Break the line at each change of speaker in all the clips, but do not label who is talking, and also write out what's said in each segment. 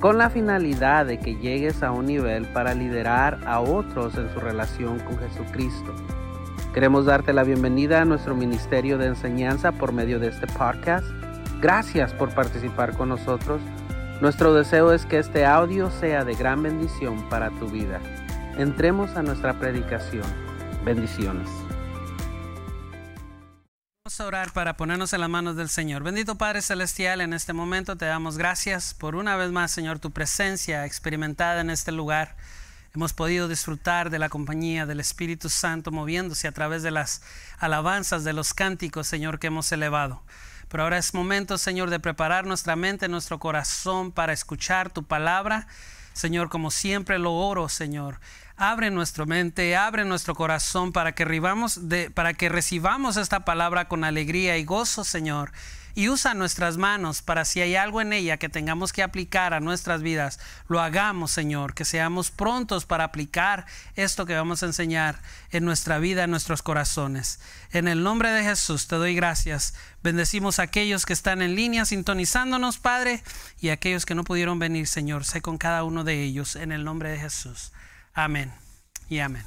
con la finalidad de que llegues a un nivel para liderar a otros en su relación con Jesucristo. Queremos darte la bienvenida a nuestro ministerio de enseñanza por medio de este podcast. Gracias por participar con nosotros. Nuestro deseo es que este audio sea de gran bendición para tu vida. Entremos a nuestra predicación. Bendiciones
a orar para ponernos en las manos del Señor. Bendito Padre Celestial, en este momento te damos gracias por una vez más, Señor, tu presencia experimentada en este lugar. Hemos podido disfrutar de la compañía del Espíritu Santo moviéndose a través de las alabanzas, de los cánticos, Señor, que hemos elevado. Pero ahora es momento, Señor, de preparar nuestra mente, nuestro corazón para escuchar tu palabra. Señor, como siempre lo oro, Señor, abre nuestra mente, abre nuestro corazón para que, de, para que recibamos esta palabra con alegría y gozo, Señor. Y usa nuestras manos para si hay algo en ella que tengamos que aplicar a nuestras vidas, lo hagamos, Señor, que seamos prontos para aplicar esto que vamos a enseñar en nuestra vida, en nuestros corazones. En el nombre de Jesús te doy gracias. Bendecimos a aquellos que están en línea sintonizándonos, Padre, y a aquellos que no pudieron venir, Señor. Sé con cada uno de ellos, en el nombre de Jesús. Amén y amén.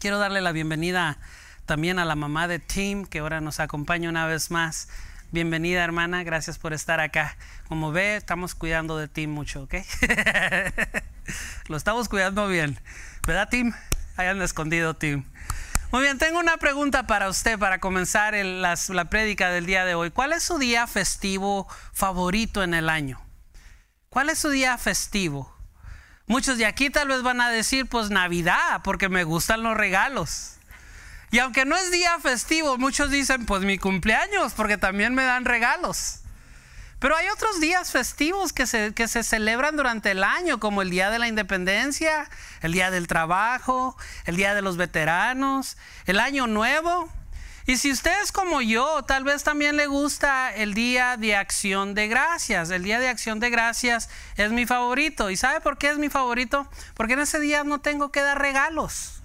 Quiero darle la bienvenida también a la mamá de Tim, que ahora nos acompaña una vez más. Bienvenida hermana, gracias por estar acá. Como ve, estamos cuidando de Tim mucho, ¿ok? Lo estamos cuidando bien. ¿Verdad Tim? Hayan escondido Tim. Muy bien, tengo una pregunta para usted para comenzar la, la prédica del día de hoy. ¿Cuál es su día festivo favorito en el año? ¿Cuál es su día festivo? Muchos de aquí tal vez van a decir, pues Navidad, porque me gustan los regalos. Y aunque no es día festivo, muchos dicen, pues mi cumpleaños, porque también me dan regalos. Pero hay otros días festivos que se, que se celebran durante el año, como el Día de la Independencia, el Día del Trabajo, el Día de los Veteranos, el Año Nuevo. Y si usted es como yo, tal vez también le gusta el Día de Acción de Gracias. El Día de Acción de Gracias es mi favorito. ¿Y sabe por qué es mi favorito? Porque en ese día no tengo que dar regalos.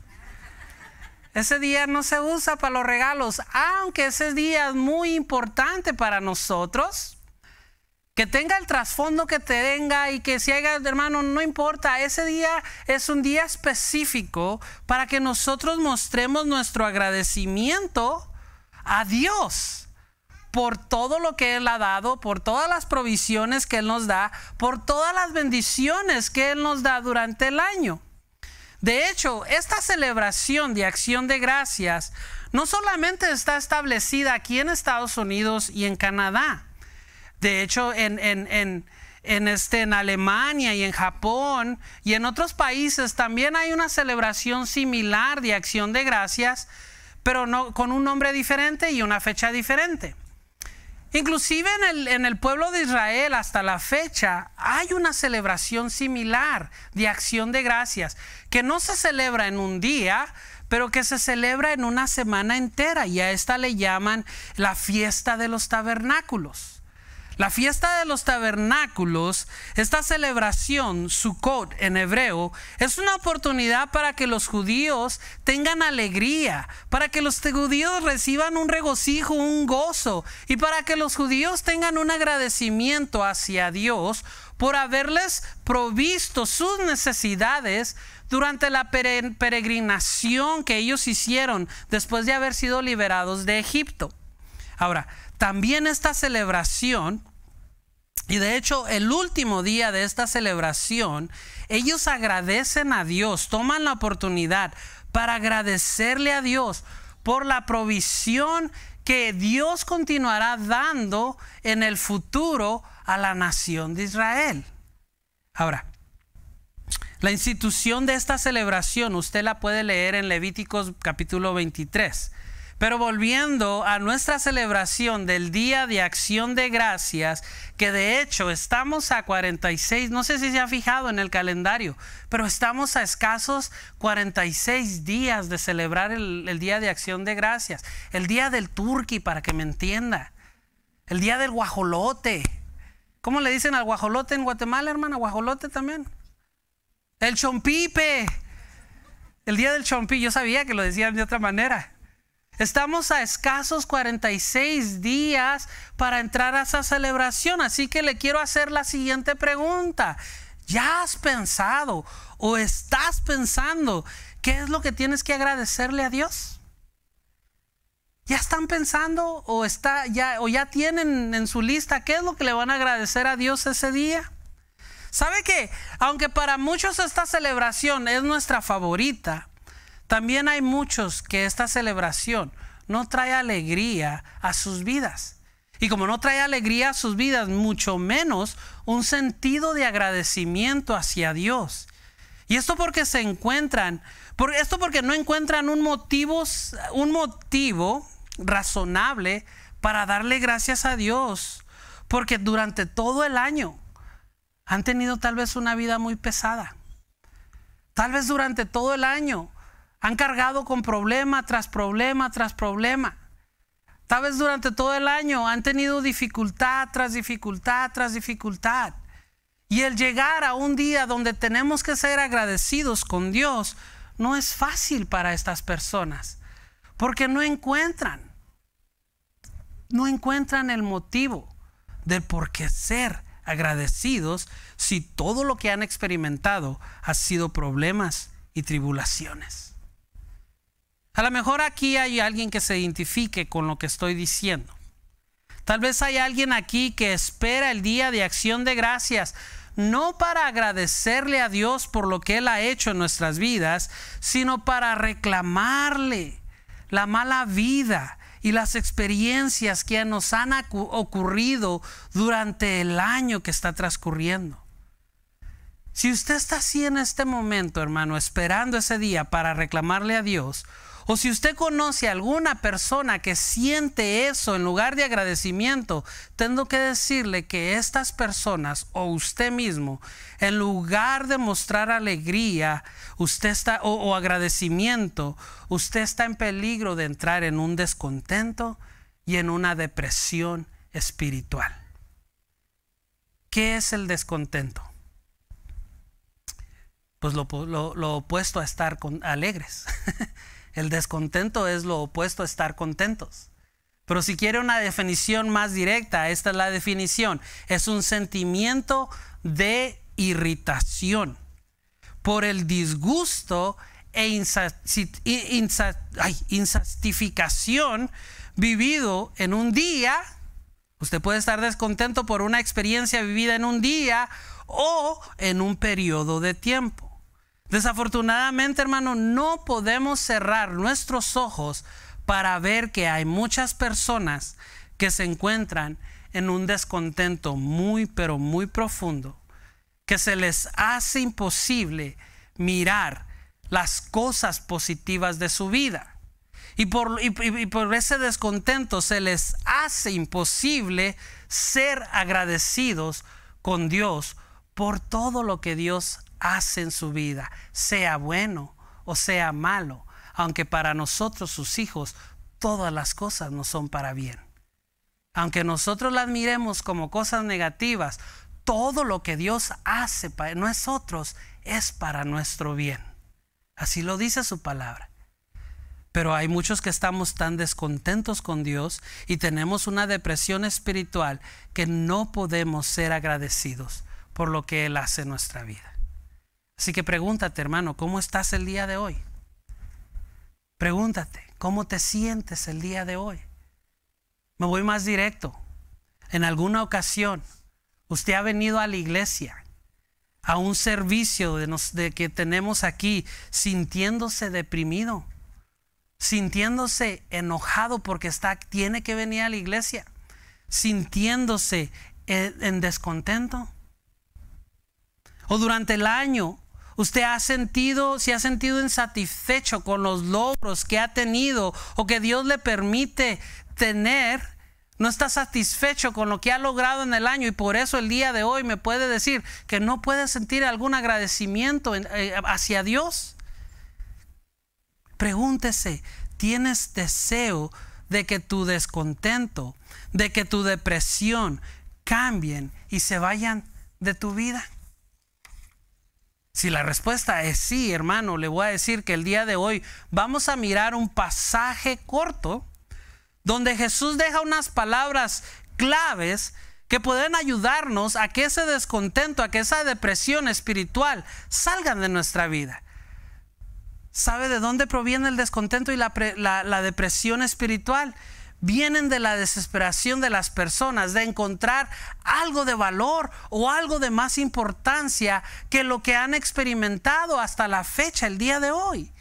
Ese día no se usa para los regalos, aunque ese día es muy importante para nosotros. Que tenga el trasfondo que tenga y que si haya, hermano, no importa. Ese día es un día específico para que nosotros mostremos nuestro agradecimiento a Dios por todo lo que Él ha dado, por todas las provisiones que Él nos da, por todas las bendiciones que Él nos da durante el año. De hecho, esta celebración de acción de gracias no solamente está establecida aquí en Estados Unidos y en Canadá. De hecho, en, en, en, este, en Alemania y en Japón y en otros países también hay una celebración similar de acción de gracias pero no, con un nombre diferente y una fecha diferente. Inclusive en el, en el, pueblo de Israel hasta la fecha hay una celebración similar de acción de gracias, que no se celebra en un día, pero que se celebra en una semana entera y a esta le llaman la fiesta de los tabernáculos. La fiesta de los tabernáculos, esta celebración, Sukkot en hebreo, es una oportunidad para que los judíos tengan alegría, para que los judíos reciban un regocijo, un gozo, y para que los judíos tengan un agradecimiento hacia Dios por haberles provisto sus necesidades durante la peregrinación que ellos hicieron después de haber sido liberados de Egipto. Ahora, también esta celebración, y de hecho el último día de esta celebración, ellos agradecen a Dios, toman la oportunidad para agradecerle a Dios por la provisión que Dios continuará dando en el futuro a la nación de Israel. Ahora, la institución de esta celebración usted la puede leer en Levíticos capítulo 23. Pero volviendo a nuestra celebración del Día de Acción de Gracias, que de hecho estamos a 46, no sé si se ha fijado en el calendario, pero estamos a escasos 46 días de celebrar el, Día de Acción de Gracias, el Día del Turqui, para que me entienda, el Día del Guajolote. ¿Cómo le dicen al guajolote en Guatemala, hermana? ¿Guajolote también? El chompipe. El día del chompi, yo sabía que lo decían de otra manera. Estamos a escasos 46 días para entrar a esa celebración, así que le quiero hacer la siguiente pregunta. ¿Ya has pensado o estás pensando qué es lo que tienes que agradecerle a Dios? ¿Ya están pensando o, está, ya, o ya tienen en su lista qué es lo que le van a agradecer a Dios ese día? ¿Sabe que aunque para muchos esta celebración es nuestra favorita, también hay muchos que esta celebración no trae alegría a sus vidas. Y como no trae alegría a sus vidas, mucho menos un sentido de agradecimiento hacia Dios. Y esto porque se encuentran, por esto porque no encuentran un un motivo razonable para darle gracias a Dios. Porque durante todo el año han tenido tal vez una vida muy pesada. Tal vez durante todo el año han cargado con problema tras problema tras problema. Tal vez durante todo el año han tenido dificultad tras dificultad tras dificultad. Y el llegar a un día donde tenemos que ser agradecidos con Dios no es fácil para estas personas, porque no encuentran, no encuentran el motivo del por qué ser agradecidos si todo lo que han experimentado ha sido problemas y tribulaciones. A lo mejor aquí hay alguien que se identifique con lo que estoy diciendo. Tal vez hay alguien aquí que espera el día de acción de gracias, no para agradecerle a Dios por lo que Él ha hecho en nuestras vidas, sino para reclamarle la mala vida y las experiencias que nos han ocurrido durante el año que está transcurriendo. Si usted está así en este momento, hermano, esperando ese día para reclamarle a Dios, o si usted conoce a alguna persona que siente eso en lugar de agradecimiento, tengo que decirle que estas personas o usted mismo, en lugar de mostrar alegría, usted está o, agradecimiento, usted está en peligro de entrar en un descontento y en una depresión espiritual. ¿Qué es el descontento? Pues lo, lo opuesto a estar con, alegres. El descontento es lo opuesto a estar contentos. Pero si quiere una definición más directa, esta es la definición. Es un sentimiento de irritación por el disgusto e insatisfacción vivido en un día. Usted puede estar descontento por una experiencia vivida en un día o en un periodo de tiempo. Desafortunadamente, hermano, no podemos cerrar nuestros ojos para ver que hay muchas personas que se encuentran en un descontento muy, pero muy profundo, que se les hace imposible mirar las cosas positivas de su vida. Y por, ese descontento se les hace imposible ser agradecidos con Dios por todo lo que Dios hace en su vida, sea bueno o sea malo, aunque para nosotros sus hijos todas las cosas no son para bien. Aunque nosotros las miremos como cosas negativas, todo lo que Dios hace para nosotros es para nuestro bien. Así lo dice su palabra. Pero hay muchos que estamos tan descontentos con Dios y tenemos una depresión espiritual que no podemos ser agradecidos por lo que Él hace en nuestra vida. Así que pregúntate, hermano, ¿cómo estás el día de hoy? Pregúntate, ¿cómo te sientes el día de hoy? Me voy más directo. En alguna ocasión, usted ha venido a la iglesia, a un servicio de, que tenemos aquí, sintiéndose deprimido, sintiéndose enojado porque está, tiene que venir a la iglesia, sintiéndose en descontento. O durante el año Usted ha sentido, si ha sentido insatisfecho con los logros que ha tenido o que Dios le permite tener, no está satisfecho con lo que ha logrado en el año y por eso el día de hoy me puede decir que no puede sentir algún agradecimiento eh, hacia Dios. Pregúntese, ¿tienes deseo de que tu descontento, de que tu depresión cambien y se vayan de tu vida? Si la respuesta es sí, hermano, le voy a decir que el día de hoy vamos a mirar un pasaje corto donde Jesús deja unas palabras claves que pueden ayudarnos a que ese descontento, a que esa depresión espiritual salgan de nuestra vida. ¿Sabe de dónde proviene el descontento y la, la depresión espiritual? Vienen de la desesperación de las personas, de encontrar algo de valor o algo de más importancia que lo que han experimentado hasta la fecha, el día de hoy.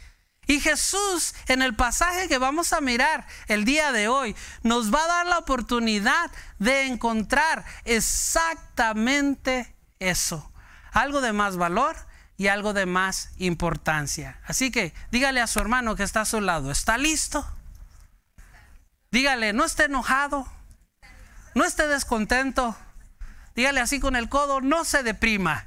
Y Jesús, en el pasaje que vamos a mirar el día de hoy, nos va a dar la oportunidad de encontrar exactamente eso. Algo de más valor y algo de más importancia. Así que dígale a su hermano que está a su lado, ¿está listo? Dígale, no esté enojado, no esté descontento. Dígale así con el codo, no se deprima.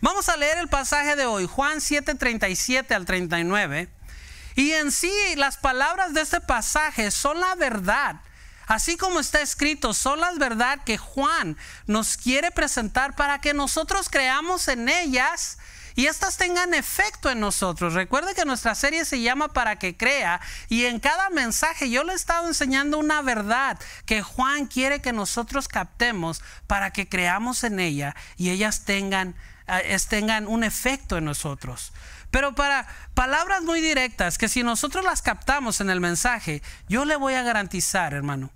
Vamos a leer el pasaje de hoy, Juan 7, 37 al 39. Y en sí las palabras de este pasaje son la verdad. Así como está escrito, son las verdad que Juan nos quiere presentar para que nosotros creamos en ellas y estas tengan efecto en nosotros. Recuerde que nuestra serie se llama Para que crea y en cada mensaje yo le he estado enseñando una verdad que Juan quiere que nosotros captemos para que creamos en ella y ellas tengan, eh, tengan un efecto en nosotros. Pero para palabras muy directas que si nosotros las captamos en el mensaje, yo le voy a garantizar, hermano,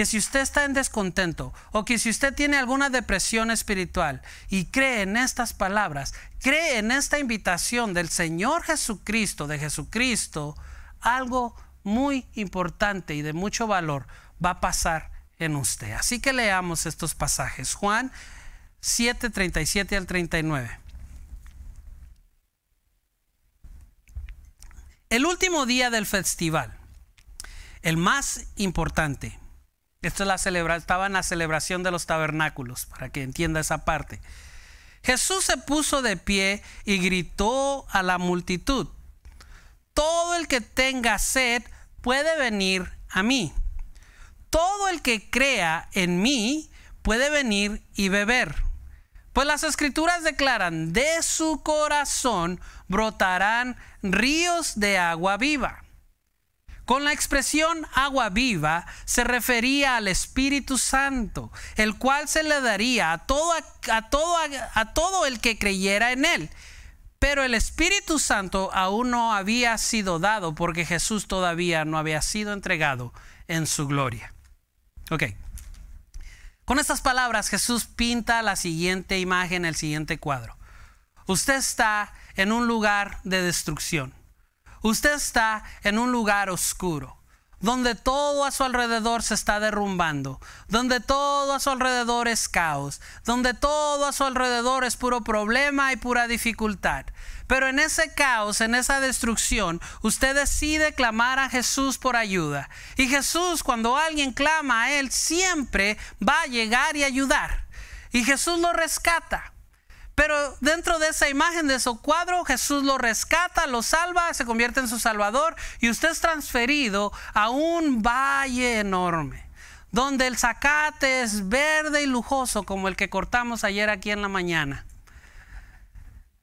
que si usted está en descontento o que si usted tiene alguna depresión espiritual y cree en estas palabras, cree en esta invitación del Señor Jesucristo, de Jesucristo, algo muy importante y de mucho valor va a pasar en usted. Así que leamos estos pasajes. Juan 7, 37 al 39. El último día del festival, el más importante, esto es la celebra estaba en la celebración de los tabernáculos, para que entienda esa parte. Jesús se puso de pie y gritó a la multitud, todo el que tenga sed puede venir a mí. Todo el que crea en mí puede venir y beber. Pues las escrituras declaran, de su corazón brotarán ríos de agua viva. Con la expresión agua viva se refería al Espíritu Santo, el cual se le daría a todo, a todo, a todo el que creyera en él. Pero el Espíritu Santo aún no había sido dado porque Jesús todavía no había sido entregado en su gloria. Ok. Con estas palabras Jesús pinta la siguiente imagen, el siguiente cuadro. Usted está en un lugar de destrucción. Usted está en un lugar oscuro, donde todo a su alrededor se está derrumbando, donde todo a su alrededor es caos, donde todo a su alrededor es puro problema y pura dificultad. Pero en ese caos, en esa destrucción, usted decide clamar a Jesús por ayuda. Y Jesús, cuando alguien clama a Él, siempre va a llegar y ayudar. Y Jesús lo rescata. Pero dentro de esa imagen, de ese cuadro, Jesús lo rescata, lo salva, se convierte en su Salvador y usted es transferido a un valle enorme, donde el zacate es verde y lujoso como el que cortamos ayer aquí en la mañana.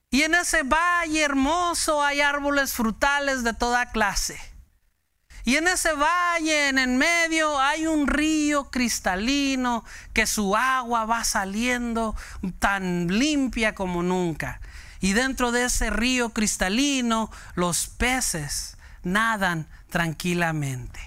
Y en ese valle hermoso hay árboles frutales de toda clase. Y en ese valle, en el medio, hay un río cristalino que su agua va saliendo tan limpia como nunca. Y dentro de ese río cristalino, los peces nadan tranquilamente.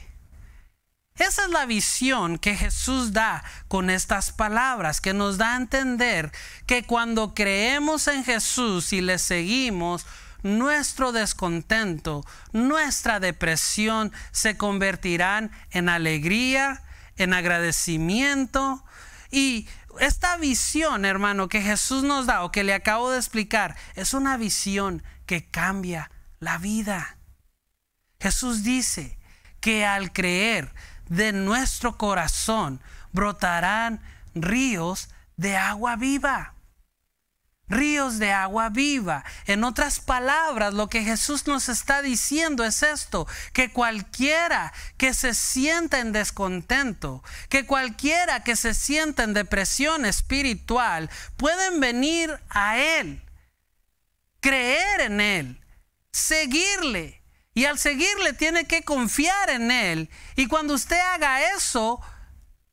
Esa es la visión que Jesús da con estas palabras, que nos da a entender que cuando creemos en Jesús y le seguimos, nuestro descontento, nuestra depresión se convertirán en alegría, en agradecimiento y esta visión, hermano, que Jesús nos da o que le acabo de explicar, es una visión que cambia la vida. Jesús dice que al creer de nuestro corazón brotarán ríos de agua viva ríos de agua viva. En otras palabras, lo que Jesús nos está diciendo es esto, que cualquiera que se sienta en descontento, que cualquiera que se sienta en depresión espiritual, pueden venir a Él, creer en Él, seguirle. Y al seguirle tiene que confiar en Él. Y cuando usted haga eso,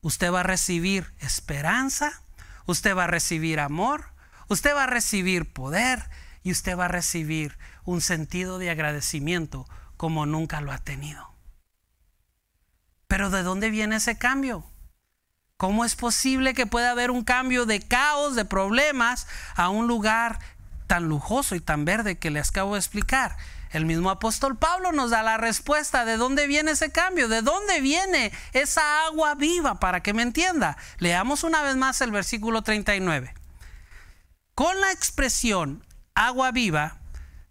usted va a recibir esperanza, usted va a recibir amor, Usted va a recibir poder y usted va a recibir un sentido de agradecimiento como nunca lo ha tenido. Pero ¿de dónde viene ese cambio? ¿Cómo es posible que pueda haber un cambio de caos, de problemas, a un lugar tan lujoso y tan verde que les acabo de explicar? El mismo apóstol Pablo nos da la respuesta de dónde viene ese cambio, de dónde viene esa agua viva, para que me entienda. Leamos una vez más el versículo 39. Con la expresión agua viva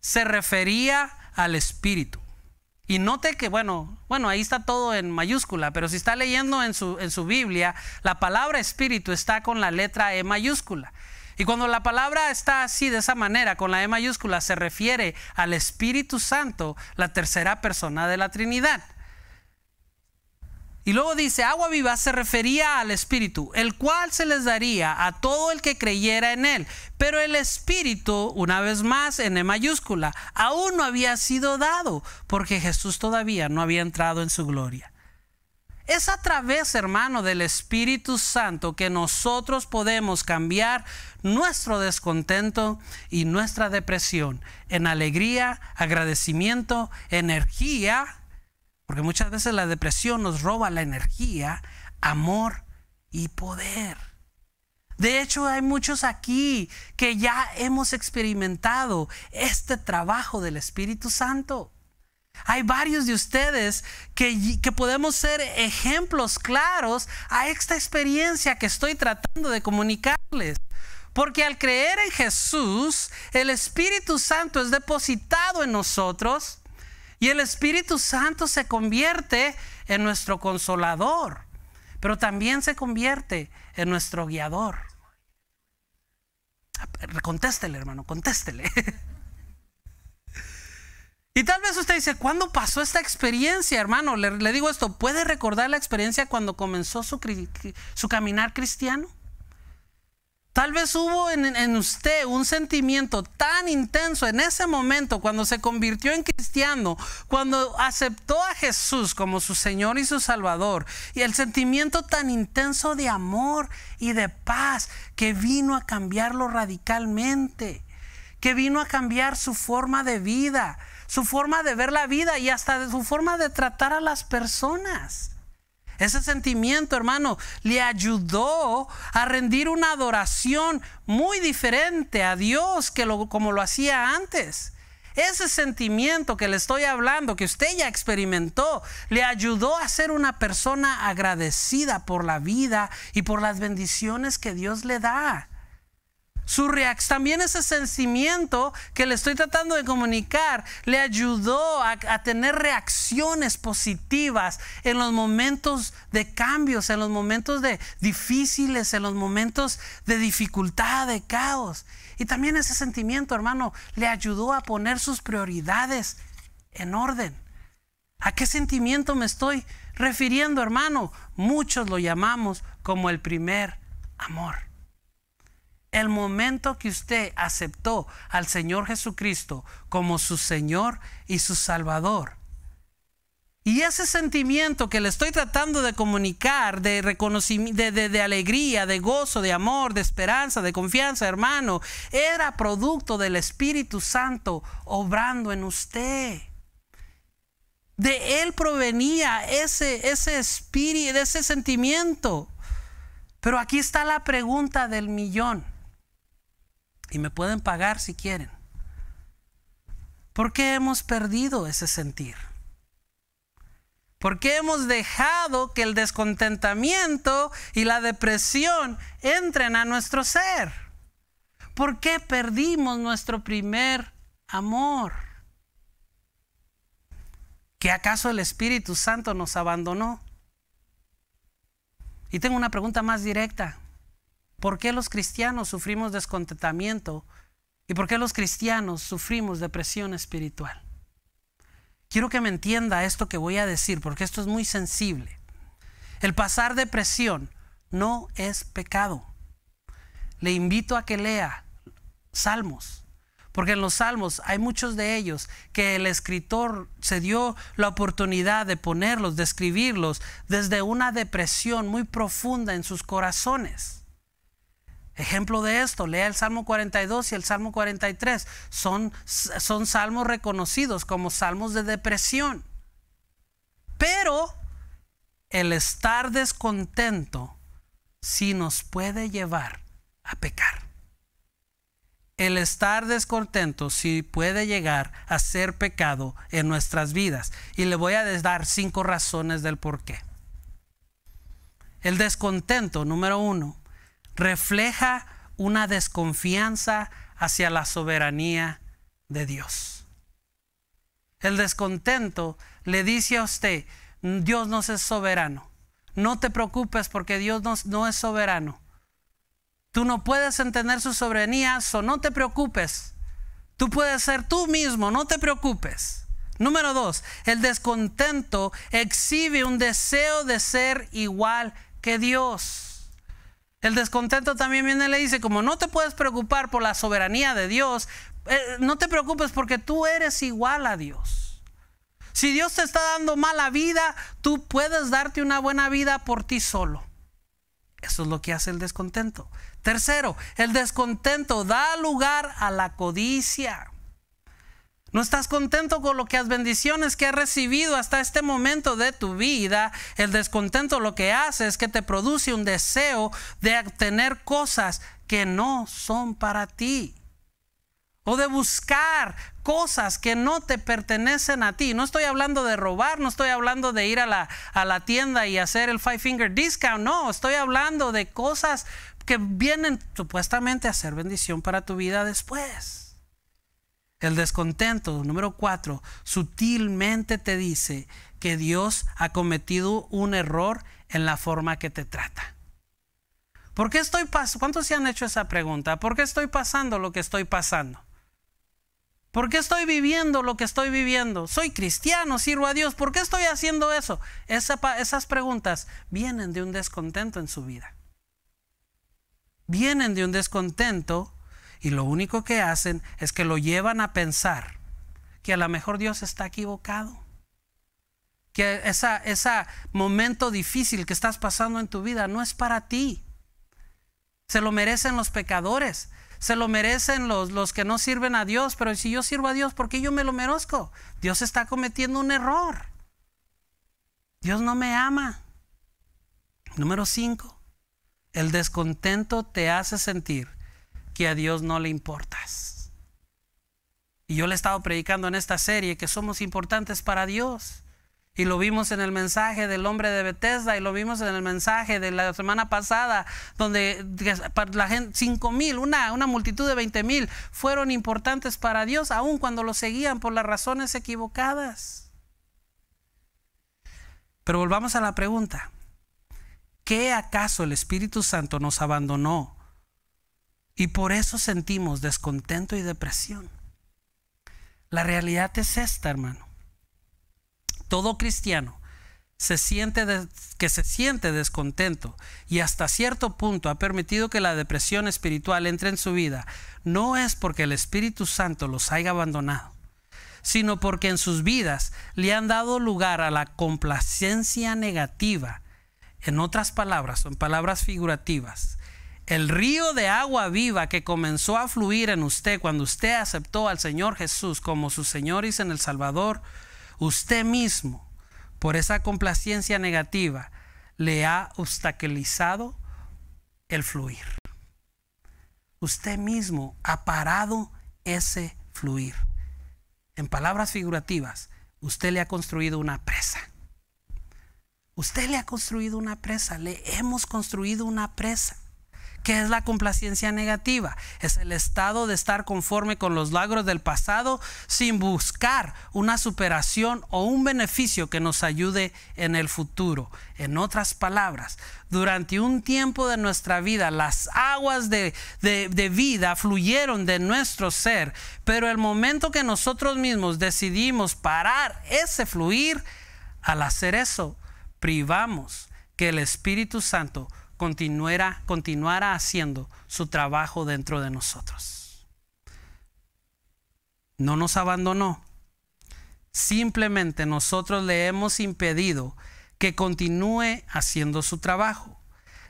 se refería al espíritu. Y note que, bueno, bueno, ahí está todo en mayúscula, pero si está leyendo en su, en su Biblia, la palabra espíritu está con la letra E mayúscula. Y cuando la palabra está así, de esa manera, con la E mayúscula, se refiere al Espíritu Santo, la tercera persona de la Trinidad. Y luego dice, agua viva se refería al Espíritu, el cual se les daría a todo el que creyera en él. Pero el Espíritu, una vez más en E mayúscula, aún no había sido dado, porque Jesús todavía no había entrado en su gloria. Es a través, hermano, del Espíritu Santo que nosotros podemos cambiar nuestro descontento y nuestra depresión en alegría, agradecimiento, energía porque muchas veces la depresión nos roba la energía, amor y poder. De hecho, hay muchos aquí que ya hemos experimentado este trabajo del Espíritu Santo. Hay varios de ustedes que, que, podemos ser ejemplos claros a esta experiencia que estoy tratando de comunicarles. Porque al creer en Jesús, el Espíritu Santo es depositado en nosotros y el Espíritu Santo se convierte en nuestro consolador, pero también se convierte en nuestro guiador. Contéstele, hermano, contéstele. Y tal vez usted dice, ¿cuándo pasó esta experiencia, hermano? Le, digo esto, ¿puede recordar la experiencia cuando comenzó su, su caminar cristiano? Tal vez hubo en, usted un sentimiento tan intenso en ese momento cuando se convirtió en cristiano, cuando aceptó a Jesús como su Señor y su Salvador, y el sentimiento tan intenso de amor y de paz que vino a cambiarlo radicalmente, que vino a cambiar su forma de vida, su forma de ver la vida y hasta su forma de tratar a las personas. Ese sentimiento, hermano, le ayudó a rendir una adoración muy diferente a Dios que lo, como lo hacía antes. Ese sentimiento que le estoy hablando, que usted ya experimentó, le ayudó a ser una persona agradecida por la vida y por las bendiciones que Dios le da. Su también ese sentimiento que le estoy tratando de comunicar le ayudó a, a, tener reacciones positivas en los momentos de cambios, en los momentos de difíciles, en los momentos de dificultad, de caos. Y también ese sentimiento, hermano, le ayudó a poner sus prioridades en orden. ¿A qué sentimiento me estoy refiriendo, hermano? Muchos lo llamamos como el primer amor. El momento que usted aceptó al Señor Jesucristo como su Señor y su Salvador. Y ese sentimiento que le estoy tratando de comunicar, de reconocimiento, de, de, alegría, de gozo, de amor, de esperanza, de confianza, hermano, era producto del Espíritu Santo obrando en usted. De él provenía ese, ese espíritu, ese sentimiento. Pero aquí está la pregunta del millón. Y me pueden pagar si quieren. ¿Por qué hemos perdido ese sentir? ¿Por qué hemos dejado que el descontentamiento y la depresión entren a nuestro ser? ¿Por qué perdimos nuestro primer amor? ¿Que acaso el Espíritu Santo nos abandonó? Y tengo una pregunta más directa. ¿Por qué los cristianos sufrimos descontentamiento y por qué los cristianos sufrimos depresión espiritual? Quiero que me entienda esto que voy a decir porque esto es muy sensible. El pasar depresión no es pecado. Le invito a que lea Salmos, porque en los Salmos hay muchos de ellos que el escritor se dio la oportunidad de ponerlos, de escribirlos desde una depresión muy profunda en sus corazones. Ejemplo de esto, lea el Salmo 42 y el Salmo 43. Son, son salmos reconocidos como salmos de depresión. Pero el estar descontento sí nos puede llevar a pecar. El estar descontento sí puede llegar a ser pecado en nuestras vidas. Y le voy a dar cinco razones del por qué. El descontento, número uno, refleja una desconfianza hacia la soberanía de Dios. El descontento le dice a usted, Dios no es soberano. No te preocupes porque Dios no, es soberano. Tú no puedes entender su soberanía, so no te preocupes. Tú puedes ser tú mismo, no te preocupes. Número dos, el descontento exhibe un deseo de ser igual que Dios. El descontento también viene y le dice, como no te puedes preocupar por la soberanía de Dios, eh, no te preocupes porque tú eres igual a Dios. Si Dios te está dando mala vida, tú puedes darte una buena vida por ti solo. Eso es lo que hace el descontento. Tercero, el descontento da lugar a la codicia. No estás contento con lo que las bendiciones que has recibido hasta este momento de tu vida. El descontento lo que hace es que te produce un deseo de obtener cosas que no son para ti. O de buscar cosas que no te pertenecen a ti. No estoy hablando de robar, no estoy hablando de ir a la, a la tienda y hacer el five finger discount. No, estoy hablando de cosas que vienen supuestamente a ser bendición para tu vida después. El descontento, número cuatro, sutilmente te dice que Dios ha cometido un error en la forma que te trata. ¿Por qué estoy pasando? ¿Cuántos se han hecho esa pregunta? ¿Por qué estoy pasando lo que estoy pasando? ¿Por qué estoy viviendo lo que estoy viviendo? Soy cristiano, sirvo a Dios. ¿Por qué estoy haciendo eso? esas preguntas vienen de un descontento en su vida. Vienen de un descontento y lo único que hacen es que lo llevan a pensar que a lo mejor Dios está equivocado. Que ese momento difícil que estás pasando en tu vida no es para ti. Se lo merecen los pecadores. Se lo merecen los, los que no sirven a Dios. Pero si yo sirvo a Dios, ¿por qué yo me lo merezco? Dios está cometiendo un error. Dios no me ama. Número 5. El descontento te hace sentir que a Dios no le importas. Y yo le he estado predicando en esta serie que somos importantes para Dios. Y lo vimos en el mensaje del hombre de Bethesda y lo vimos en el mensaje de la semana pasada, donde la 5 mil, una, una multitud de 20 mil, fueron importantes para Dios, aun cuando lo seguían por las razones equivocadas. Pero volvamos a la pregunta. ¿Qué acaso el Espíritu Santo nos abandonó y por eso sentimos descontento y depresión. La realidad es esta, hermano. Todo cristiano se siente que se siente descontento y hasta cierto punto ha permitido que la depresión espiritual entre en su vida, no es porque el Espíritu Santo los haya abandonado, sino porque en sus vidas le han dado lugar a la complacencia negativa. En otras palabras, en palabras figurativas, el río de agua viva que comenzó a fluir en usted cuando usted aceptó al Señor Jesús como su Señor y en el Salvador, usted mismo, por esa complacencia negativa, le ha obstaculizado el fluir. Usted mismo ha parado ese fluir. En palabras figurativas, usted le ha construido una presa. Usted le ha construido una presa, le hemos construido una presa. ¿Qué es la complacencia negativa? Es el estado de estar conforme con los logros del pasado sin buscar una superación o un beneficio que nos ayude en el futuro. En otras palabras, durante un tiempo de nuestra vida las aguas de, de vida fluyeron de nuestro ser, pero el momento que nosotros mismos decidimos parar ese fluir, al hacer eso, privamos que el Espíritu Santo continuara, continuara haciendo su trabajo dentro de nosotros. No nos abandonó. Simplemente nosotros le hemos impedido que continúe haciendo su trabajo.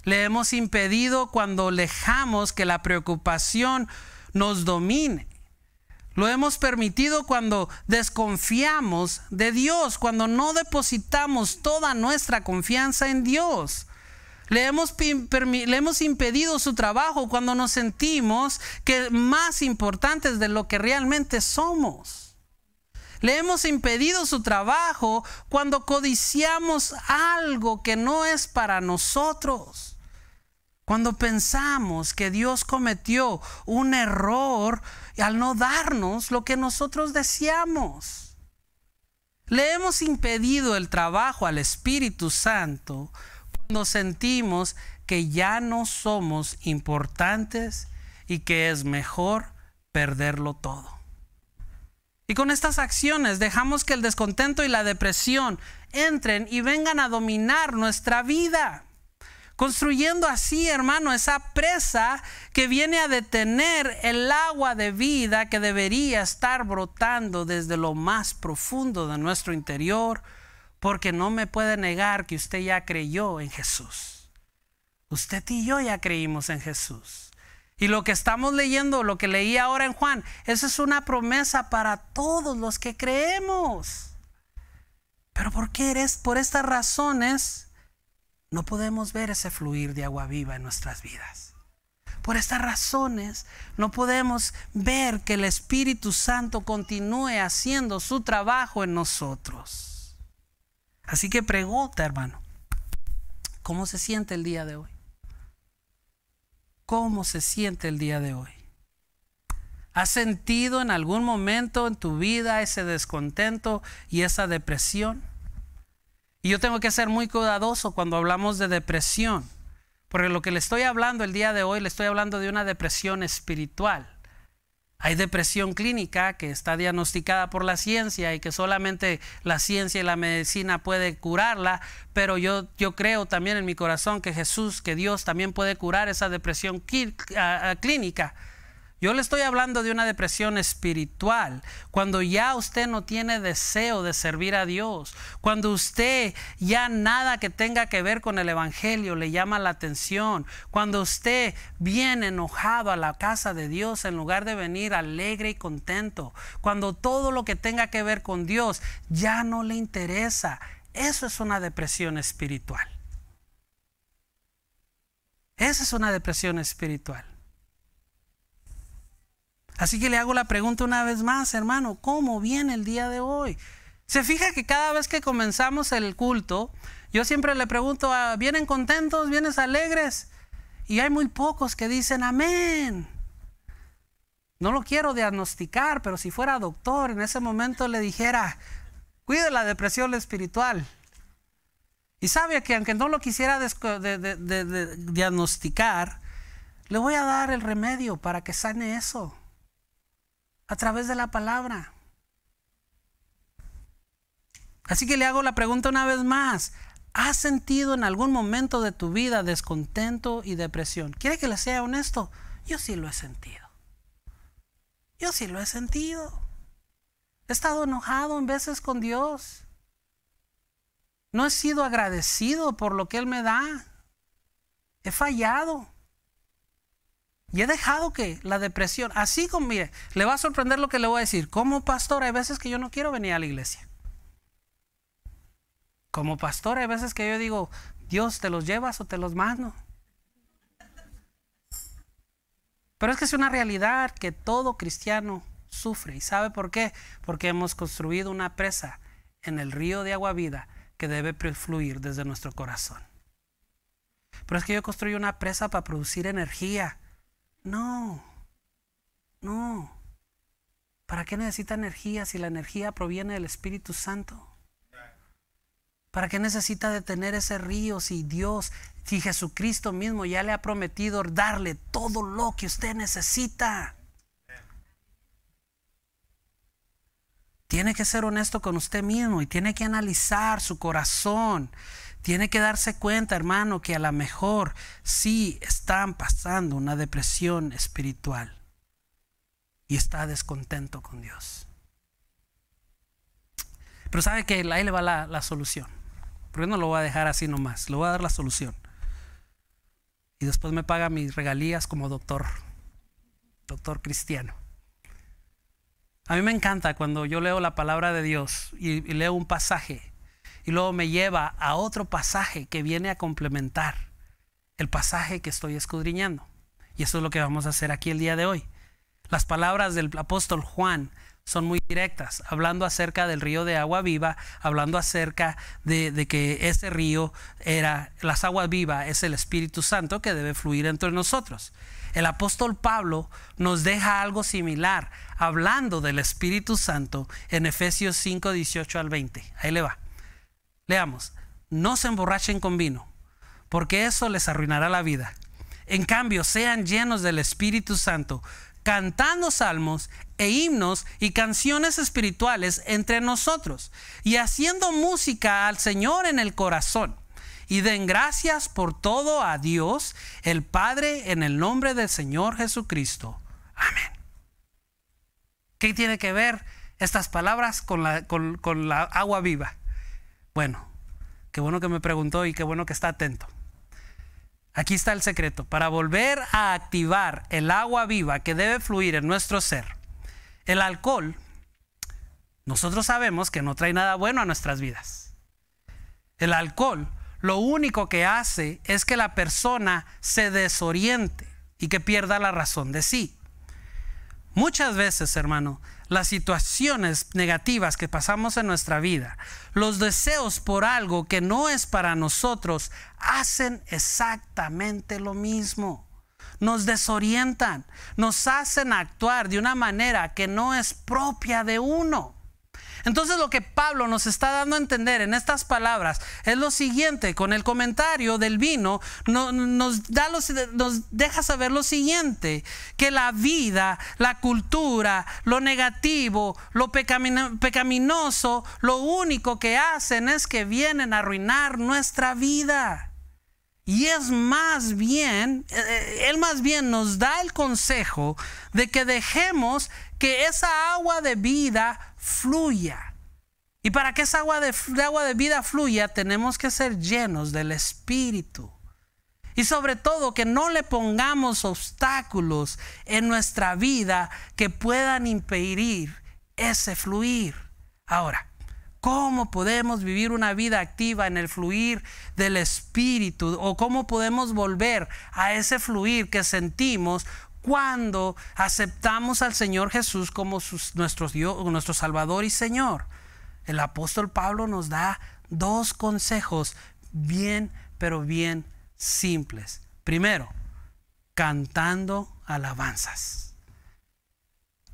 Le hemos impedido cuando dejamos que la preocupación nos domine. Lo hemos permitido cuando desconfiamos de Dios, cuando no depositamos toda nuestra confianza en Dios. Le hemos, impedido su trabajo cuando nos sentimos que más importantes de lo que realmente somos. Le hemos impedido su trabajo cuando codiciamos algo que no es para nosotros. Cuando pensamos que Dios cometió un error al no darnos lo que nosotros deseamos. Le hemos impedido el trabajo al Espíritu Santo cuando sentimos que ya no somos importantes y que es mejor perderlo todo. Y con estas acciones dejamos que el descontento y la depresión entren y vengan a dominar nuestra vida. Construyendo así, hermano, esa presa que viene a detener el agua de vida que debería estar brotando desde lo más profundo de nuestro interior, porque no me puede negar que usted ya creyó en Jesús. Usted y yo ya creímos en Jesús. Y lo que estamos leyendo, lo que leí ahora en Juan, eso es una promesa para todos los que creemos. Pero ¿por qué eres? Por estas razones no podemos ver ese fluir de agua viva en nuestras vidas. Por estas razones no podemos ver que el Espíritu Santo continúe haciendo su trabajo en nosotros. Así que pregunta, hermano, ¿cómo se siente el día de hoy? ¿Cómo se siente el día de hoy? ¿Has sentido en algún momento en tu vida ese descontento y esa depresión? Y yo tengo que ser muy cuidadoso cuando hablamos de depresión, porque lo que le estoy hablando el día de hoy, le estoy hablando de una depresión espiritual. Hay depresión clínica que está diagnosticada por la ciencia y que solamente la ciencia y la medicina puede curarla, pero yo, yo creo también en mi corazón que Jesús, que Dios también puede curar esa depresión clínica. Yo le estoy hablando de una depresión espiritual, cuando ya usted no tiene deseo de servir a Dios, cuando usted ya nada que tenga que ver con el Evangelio le llama la atención, cuando usted viene enojado a la casa de Dios en lugar de venir alegre y contento, cuando todo lo que tenga que ver con Dios ya no le interesa. Eso es una depresión espiritual. Esa es una depresión espiritual. Así que le hago la pregunta una vez más, hermano, ¿cómo viene el día de hoy? Se fija que cada vez que comenzamos el culto, yo siempre le pregunto, ah, ¿vienen contentos? ¿Vienen alegres? Y hay muy pocos que dicen amén. No lo quiero diagnosticar, pero si fuera doctor, en ese momento le dijera, cuide la depresión espiritual. Y sabe que aunque no lo quisiera diagnosticar, le voy a dar el remedio para que sane eso a través de la palabra. Así que le hago la pregunta una vez más. ¿Has sentido en algún momento de tu vida descontento y depresión? ¿Quiere que le sea honesto? Yo sí lo he sentido. Yo sí lo he sentido. He estado enojado en veces con Dios. No he sido agradecido por lo que Él me da. He fallado. Y he dejado que la depresión, así como, mire, le va a sorprender lo que le voy a decir. Como pastor, hay veces que yo no quiero venir a la iglesia. Como pastor, hay veces que yo digo, Dios, ¿te los llevas o te los mando? Pero es que es una realidad que todo cristiano sufre. ¿Y sabe por qué? Porque hemos construido una presa en el río de agua vida que debe fluir desde nuestro corazón. Pero es que yo construí una presa para producir energía. No, no. ¿Para qué necesita energía si la energía proviene del Espíritu Santo? ¿Para qué necesita detener ese río si Dios, si Jesucristo mismo ya le ha prometido darle todo lo que usted necesita? Tiene que ser honesto con usted mismo y tiene que analizar su corazón. Tiene que darse cuenta, hermano, que a lo mejor sí están pasando una depresión espiritual y está descontento con Dios. Pero sabe que ahí le va la, la solución. Porque no lo voy a dejar así nomás, le voy a dar la solución. Y después me paga mis regalías como doctor, doctor cristiano. A mí me encanta cuando yo leo la palabra de Dios y, y leo un pasaje y luego me lleva a otro pasaje que viene a complementar el pasaje que estoy escudriñando. Y eso es lo que vamos a hacer aquí el día de hoy. Las palabras del apóstol Juan son muy directas, hablando acerca del río de agua viva, hablando acerca de, que ese río era, las aguas vivas es el Espíritu Santo que debe fluir entre nosotros. El apóstol Pablo nos deja algo similar, hablando del Espíritu Santo en Efesios 5, 18 al 20. Ahí le va. Leamos, no se emborrachen con vino, porque eso les arruinará la vida. En cambio, sean llenos del Espíritu Santo, cantando salmos e himnos y canciones espirituales entre nosotros y haciendo música al Señor en el corazón. Y den gracias por todo a Dios, el Padre, en el nombre del Señor Jesucristo. Amén. ¿Qué tiene que ver estas palabras con la, con, la agua viva? Bueno, qué bueno que me preguntó y qué bueno que está atento. Aquí está el secreto. Para volver a activar el agua viva que debe fluir en nuestro ser, el alcohol, nosotros sabemos que no trae nada bueno a nuestras vidas. El alcohol lo único que hace es que la persona se desoriente y que pierda la razón de sí. Muchas veces, hermano, las situaciones negativas que pasamos en nuestra vida, los deseos por algo que no es para nosotros, hacen exactamente lo mismo. Nos desorientan, nos hacen actuar de una manera que no es propia de uno. Entonces lo que Pablo nos está dando a entender en estas palabras es lo siguiente, con el comentario del vino nos, da nos deja saber lo siguiente, que la vida, la cultura, lo negativo, lo pecaminoso, lo único que hacen es que vienen a arruinar nuestra vida. Y es más bien, eh, él más bien nos da el consejo de que dejemos que esa agua de vida fluya. Y para que esa agua de, agua de vida fluya, tenemos que ser llenos del Espíritu. Y sobre todo que no le pongamos obstáculos en nuestra vida que puedan impedir ese fluir. Ahora, ¿cómo podemos vivir una vida activa en el fluir del Espíritu? ¿O cómo podemos volver a ese fluir que sentimos cuando aceptamos al Señor Jesús como nuestro, Dios, nuestro Salvador y Señor. El apóstol Pablo nos da dos consejos bien, pero bien simples. Primero, cantando alabanzas.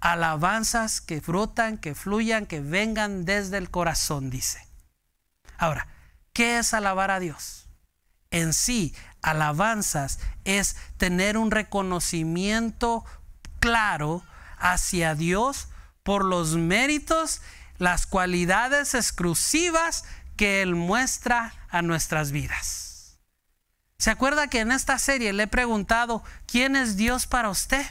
Alabanzas que brotan, que fluyan, que vengan desde el corazón, dice. Ahora, ¿qué es alabar a Dios? En sí, alabanzas es tener un reconocimiento claro hacia Dios por los méritos, las cualidades exclusivas que Él muestra a nuestras vidas. ¿Se acuerda que en esta serie le he preguntado, ¿quién es Dios para usted?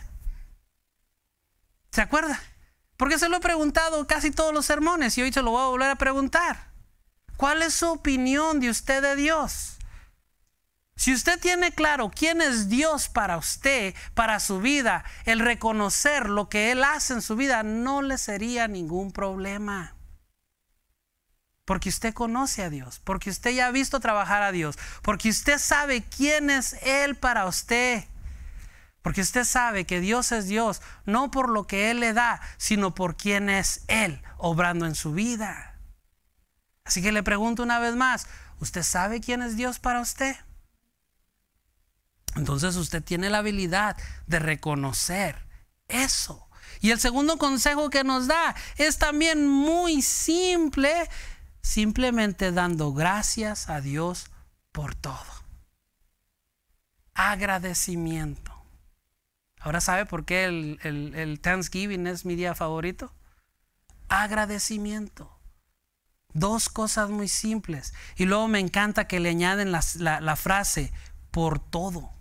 ¿Se acuerda? Porque se lo he preguntado casi todos los sermones y hoy se lo voy a volver a preguntar. ¿Cuál es su opinión de usted de Dios? Si usted tiene claro quién es Dios para usted, para su vida, el reconocer lo que Él hace en su vida no le sería ningún problema. Porque usted conoce a Dios, porque usted ya ha visto trabajar a Dios, porque usted sabe quién es Él para usted. Porque usted sabe que Dios es Dios, no por lo que Él le da, sino por quién es Él obrando en su vida. Así que le pregunto una vez más, ¿usted sabe quién es Dios para usted? Entonces usted tiene la habilidad de reconocer eso. Y el segundo consejo que nos da es también muy simple, simplemente dando gracias a Dios por todo. Agradecimiento. Ahora sabe por qué el, Thanksgiving es mi día favorito. Agradecimiento. Dos cosas muy simples. Y luego me encanta que le añaden la frase por todo.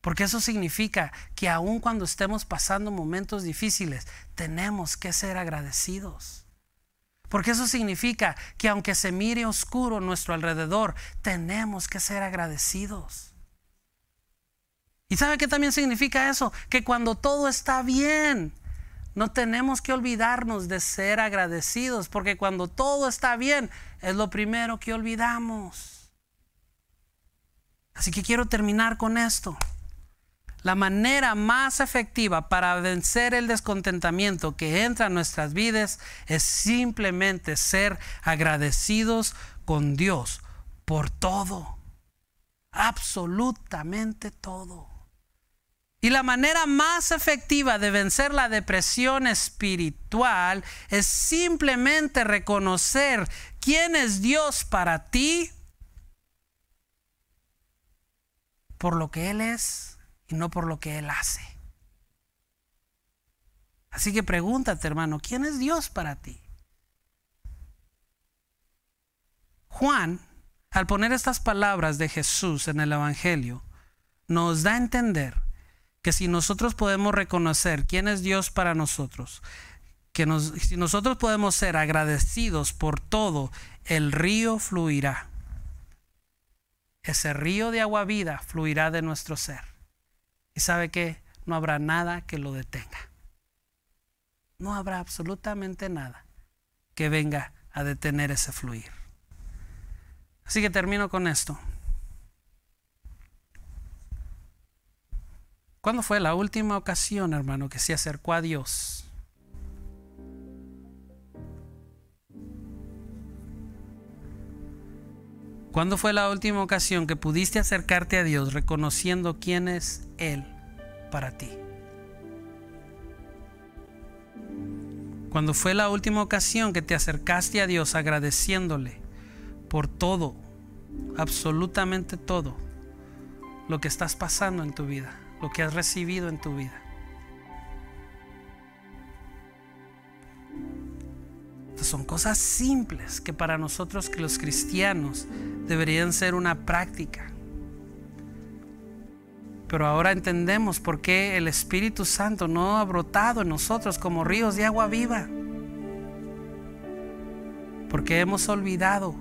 Porque eso significa que aun cuando estemos pasando momentos difíciles, tenemos que ser agradecidos. Porque eso significa que aunque se mire oscuro nuestro alrededor, tenemos que ser agradecidos. ¿Y sabe qué también significa eso? Que cuando todo está bien, no tenemos que olvidarnos de ser agradecidos, porque cuando todo está bien, es lo primero que olvidamos. Así que quiero terminar con esto. La manera más efectiva para vencer el descontentamiento que entra en nuestras vidas es simplemente ser agradecidos con Dios por todo. Absolutamente todo. Y la manera más efectiva de vencer la depresión espiritual es simplemente reconocer quién es Dios para ti por lo que Él es y no por lo que Él hace. Así que pregúntate, hermano, ¿quién es Dios para ti? Juan, al poner estas palabras de Jesús en el Evangelio, nos da a entender que si nosotros podemos reconocer quién es Dios para nosotros, que si nosotros podemos ser agradecidos por todo, el río fluirá. Ese río de agua vida fluirá de nuestro ser. Y sabe que no habrá nada que lo detenga. No habrá absolutamente nada que venga a detener ese fluir. Así que termino con esto. ¿Cuándo fue la última ocasión, hermano, que se acercó a Dios? ¿Cuándo fue la última ocasión que pudiste acercarte a Dios reconociendo quién es Él para ti? ¿Cuándo fue la última ocasión que te acercaste a Dios agradeciéndole por todo, absolutamente todo, lo que estás pasando en tu vida, lo que has recibido en tu vida? son cosas simples que para nosotros que los cristianos deberían ser una práctica. Pero ahora entendemos por qué el Espíritu Santo no ha brotado en nosotros como ríos de agua viva. Porque hemos olvidado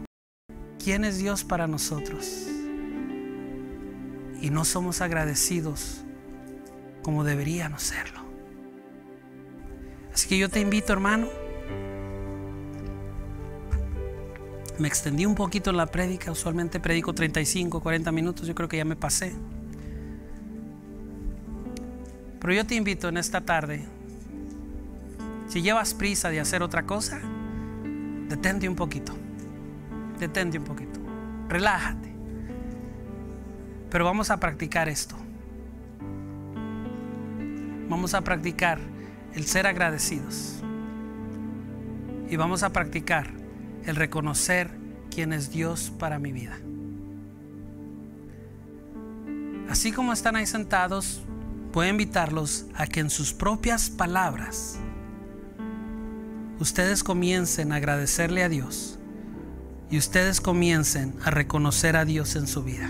quién es Dios para nosotros. Y no somos agradecidos como deberíamos serlo. Así que yo te invito, hermano, Me extendí un poquito en la prédica, usualmente predico 35, 40 minutos, yo creo que ya me pasé. Pero yo te invito en esta tarde, si llevas prisa de hacer otra cosa, detente un poquito, detente un poquito, relájate. Pero vamos a practicar esto. Vamos a practicar el ser agradecidos. Y vamos a practicar el reconocer quién es Dios para mi vida. Así como están ahí sentados, voy a invitarlos a que en sus propias palabras ustedes comiencen a agradecerle a Dios y ustedes comiencen a reconocer a Dios en su vida.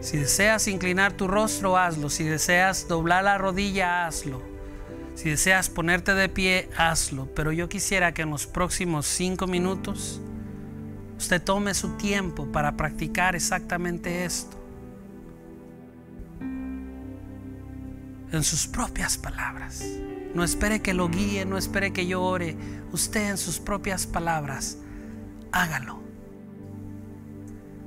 Si deseas inclinar tu rostro, hazlo. Si deseas doblar la rodilla, hazlo. Si deseas ponerte de pie, hazlo. Pero yo quisiera que en los próximos cinco minutos usted tome su tiempo para practicar exactamente esto. En sus propias palabras. No espere que lo guíe, no espere que yo ore. Usted en sus propias palabras, hágalo.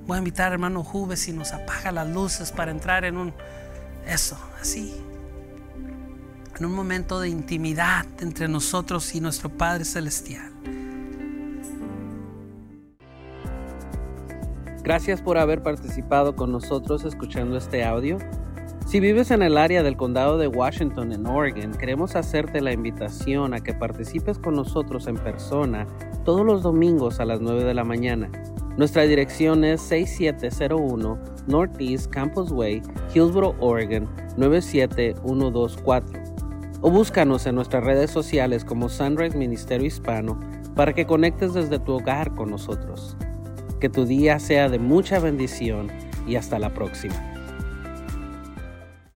Voy a invitar al hermano Juve si nos apaga las luces para entrar en un... Eso, así. En un momento de intimidad entre nosotros y nuestro Padre Celestial.
Gracias por haber participado con nosotros escuchando este audio. Si vives en el área del condado de Washington, en Oregon, queremos hacerte la invitación a que participes con nosotros en persona todos los domingos a las 9 de la mañana. Nuestra dirección es 6701 Northeast Campus Way, Hillsboro, Oregon 97124. O búscanos en nuestras redes sociales como Sunrise Ministerio Hispano para que conectes desde tu hogar con nosotros. Que tu día sea de mucha bendición y hasta la próxima.